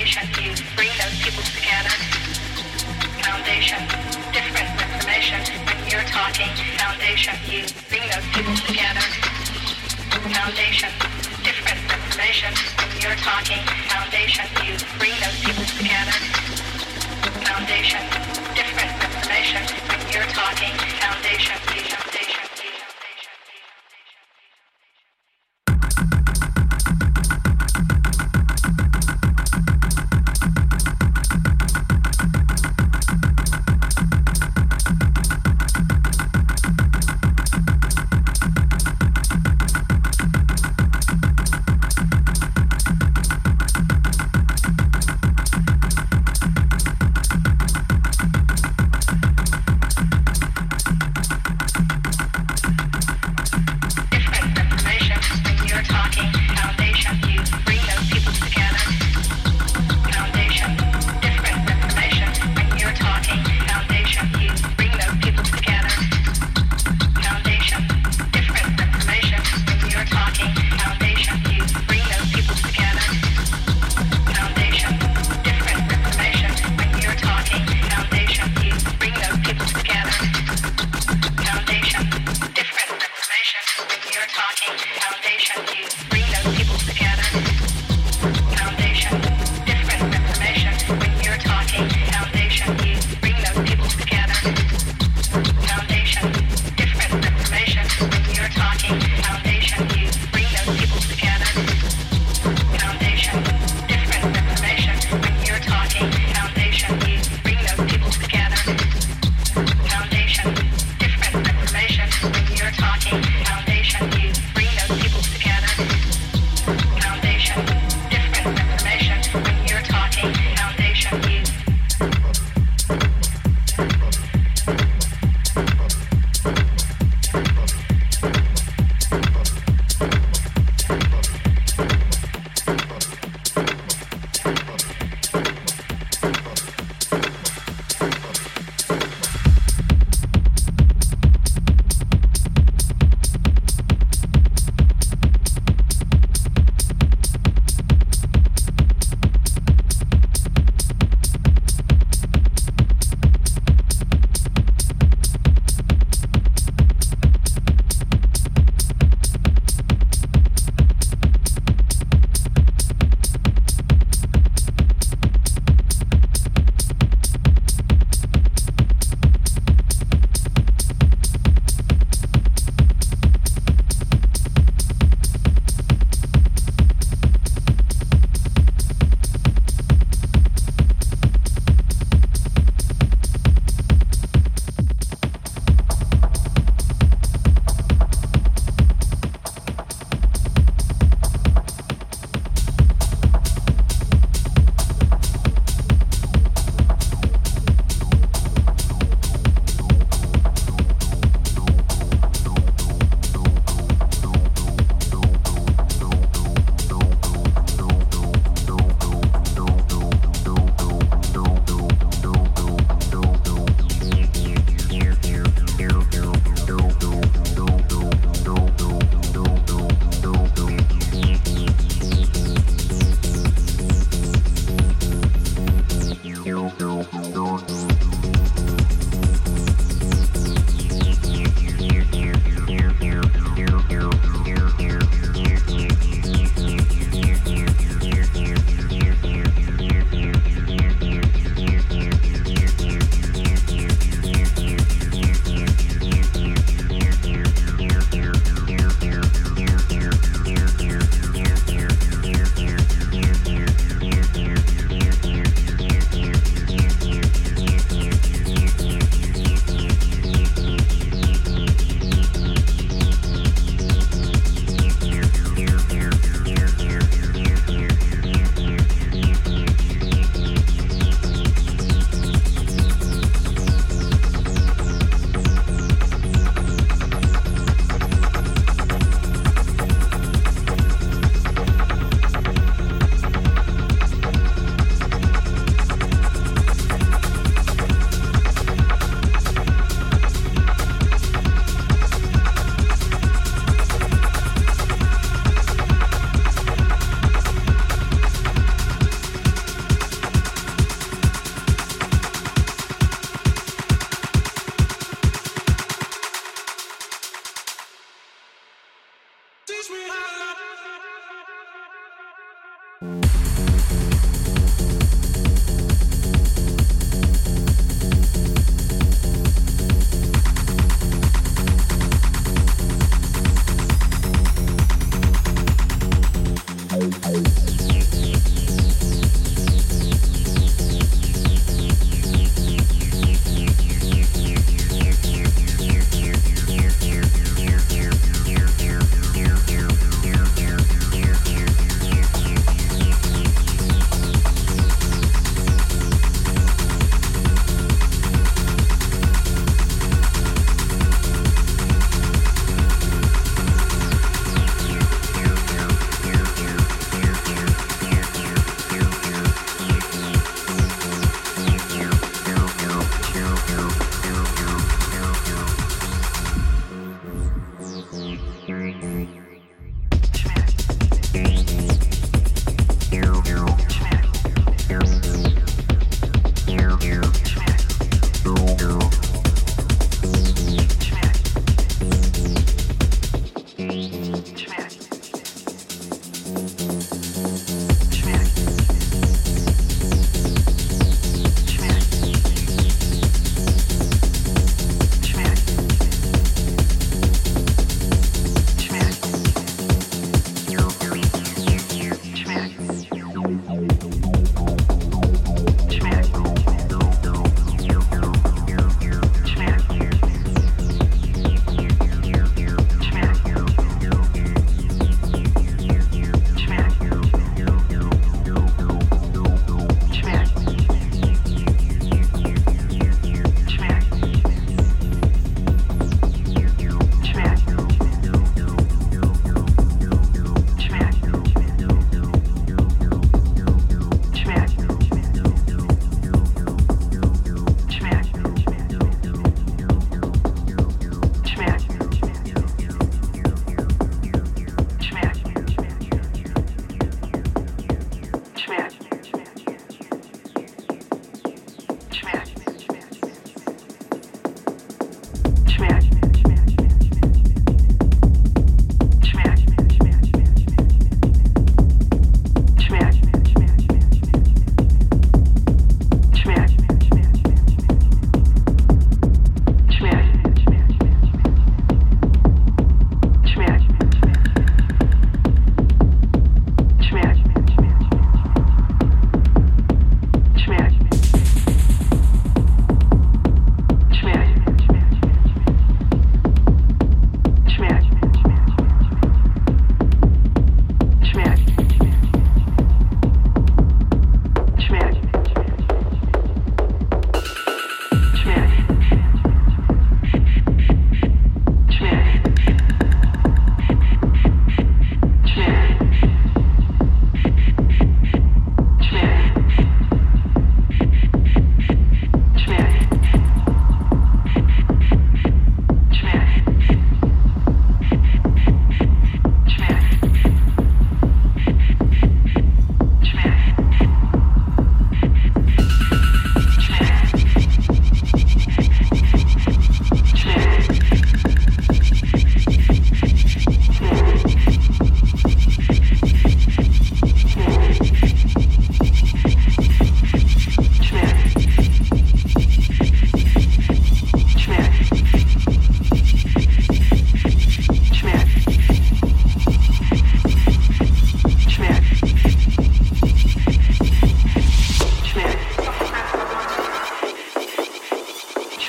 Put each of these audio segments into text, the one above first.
foundation, you bring those people together. Foundation, different information. When you're talking foundation, you bring those people together. Foundation, different information. When you're talking foundation, you bring those people together. Foundation, different information. When you're talking foundation, you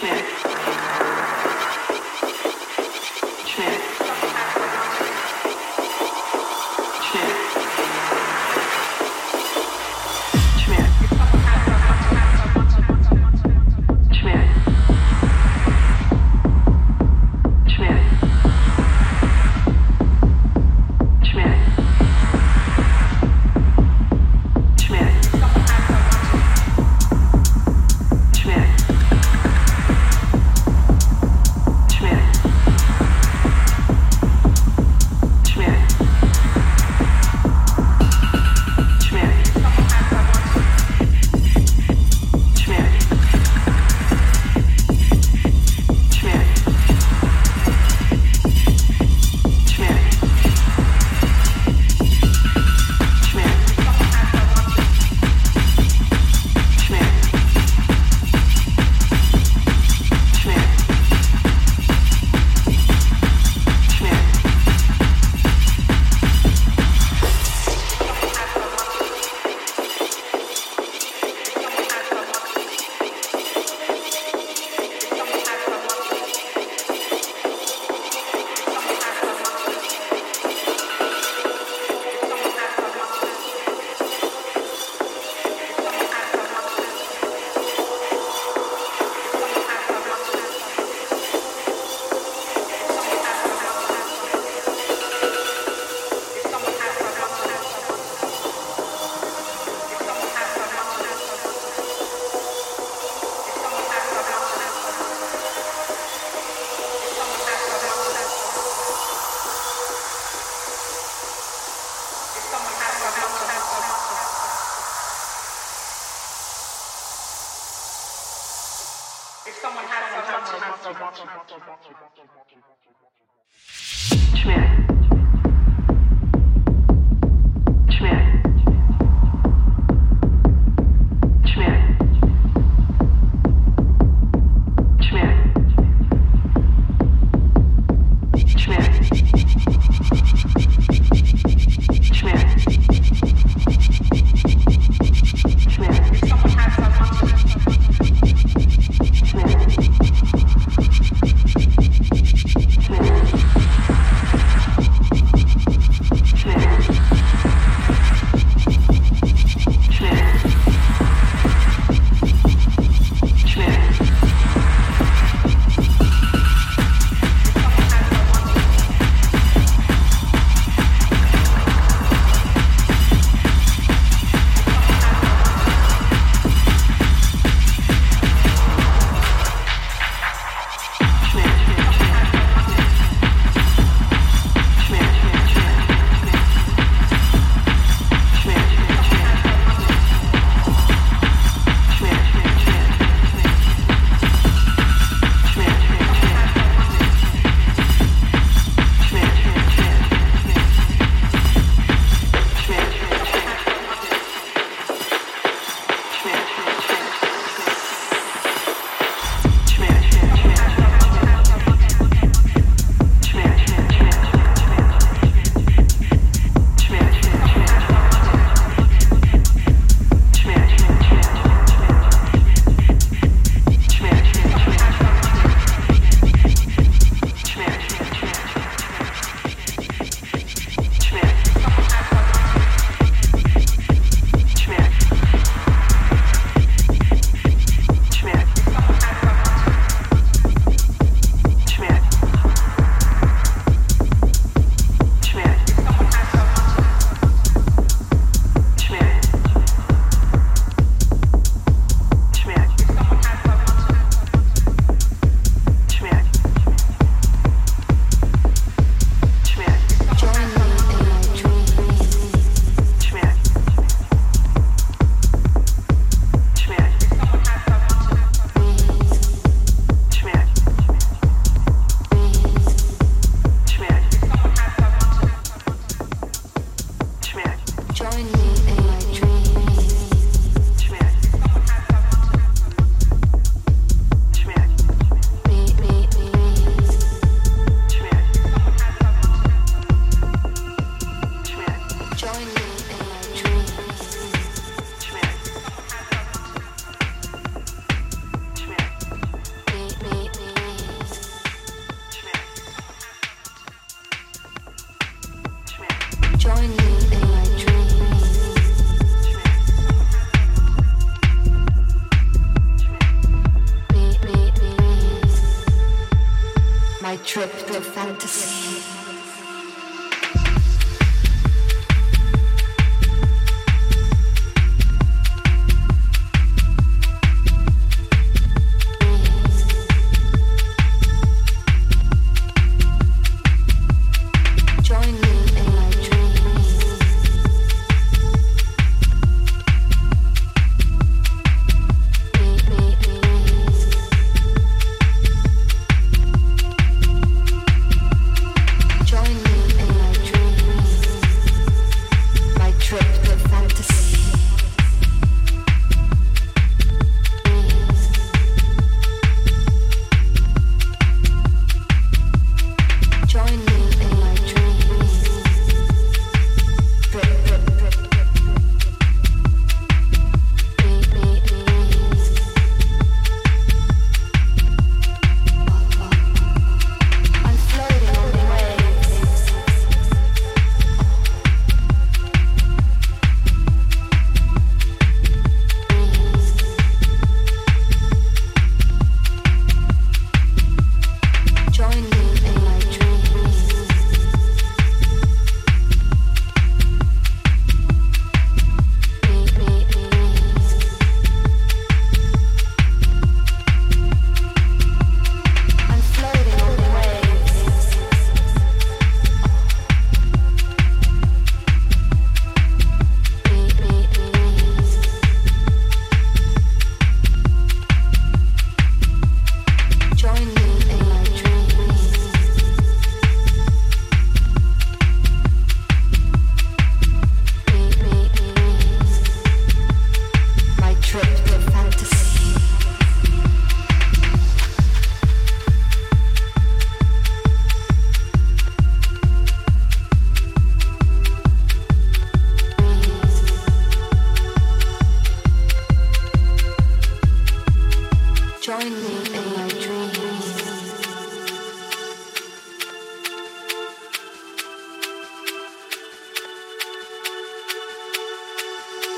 Schmidt. Schmidt.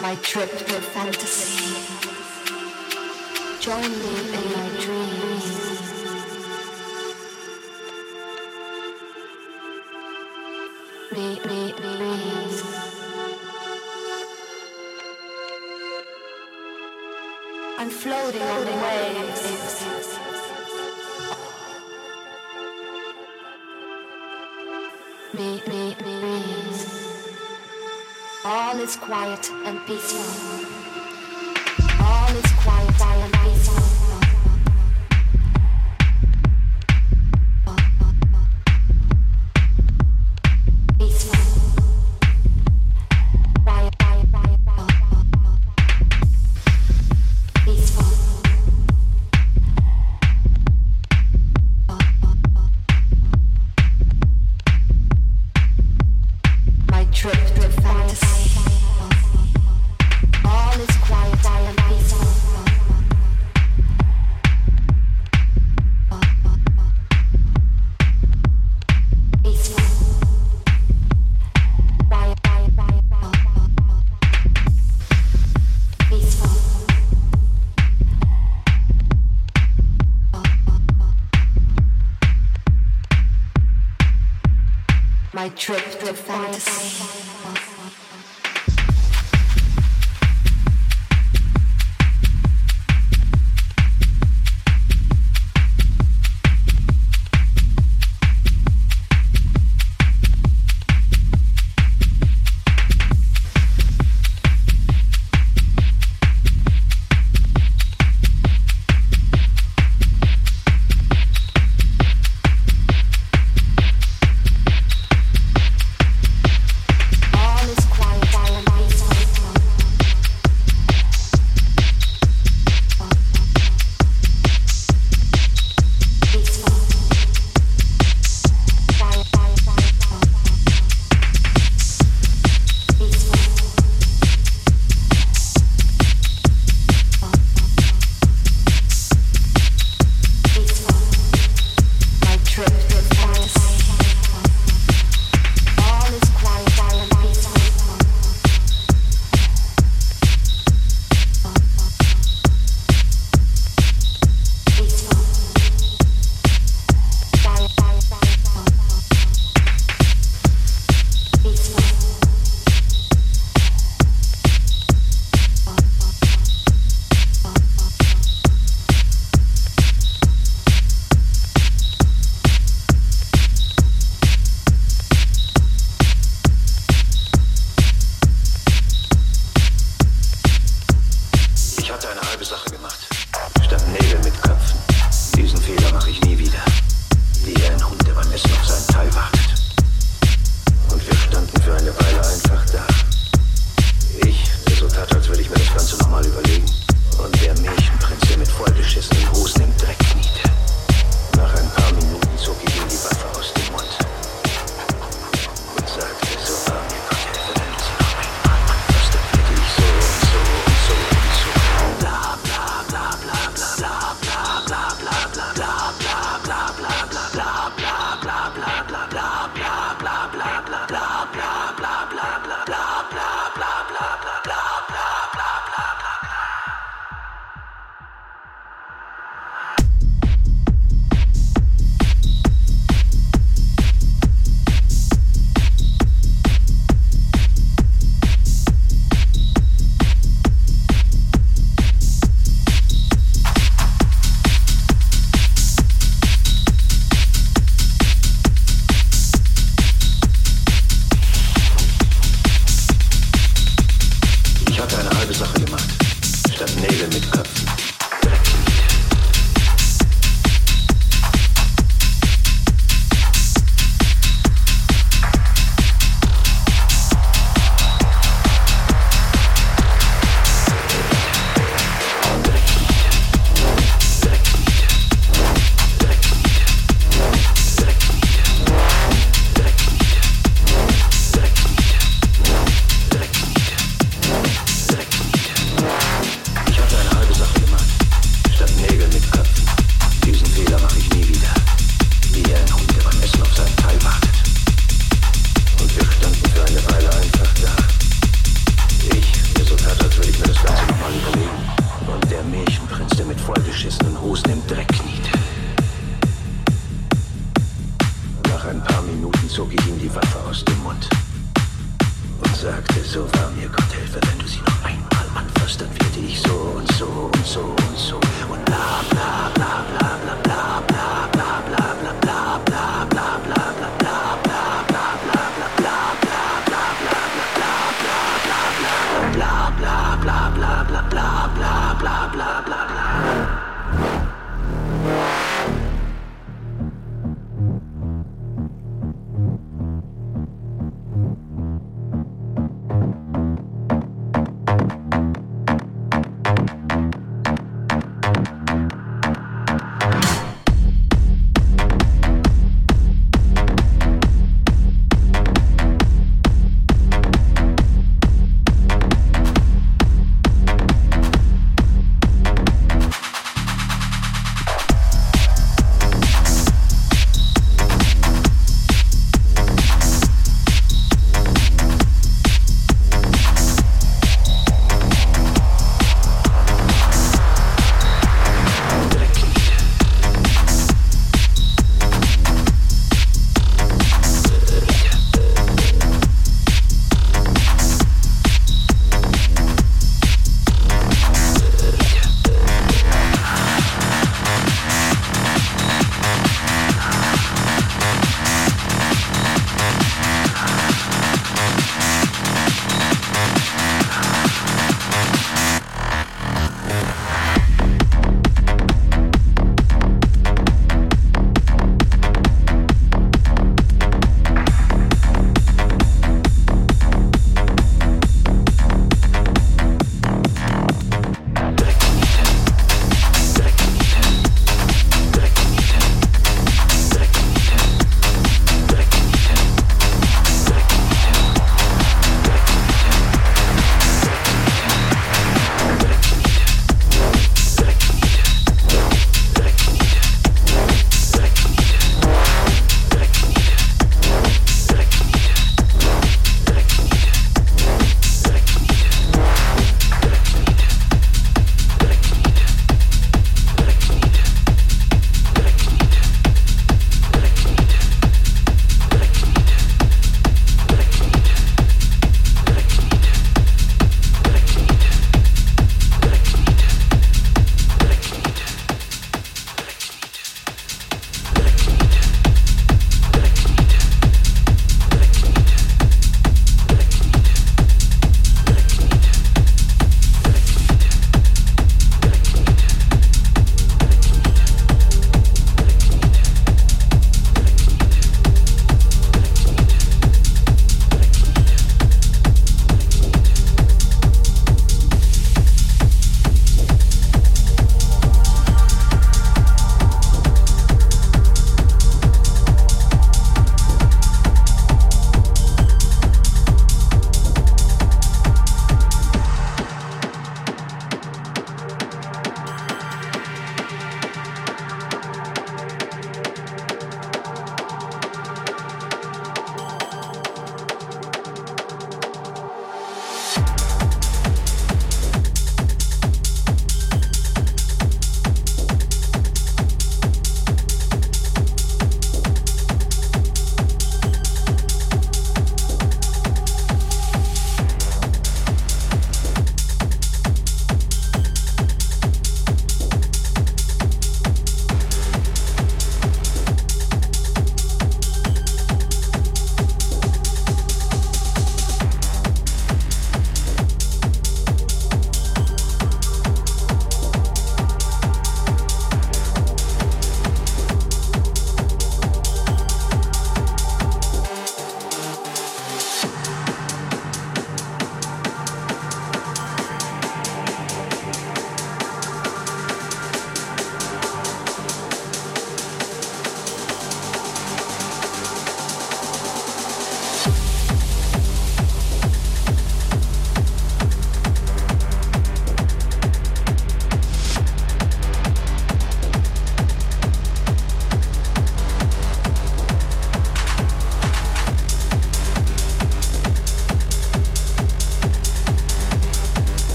My trip to fantasy. Join me in my dreams. I'm floating on the waves. Is quiet and peaceful. Trip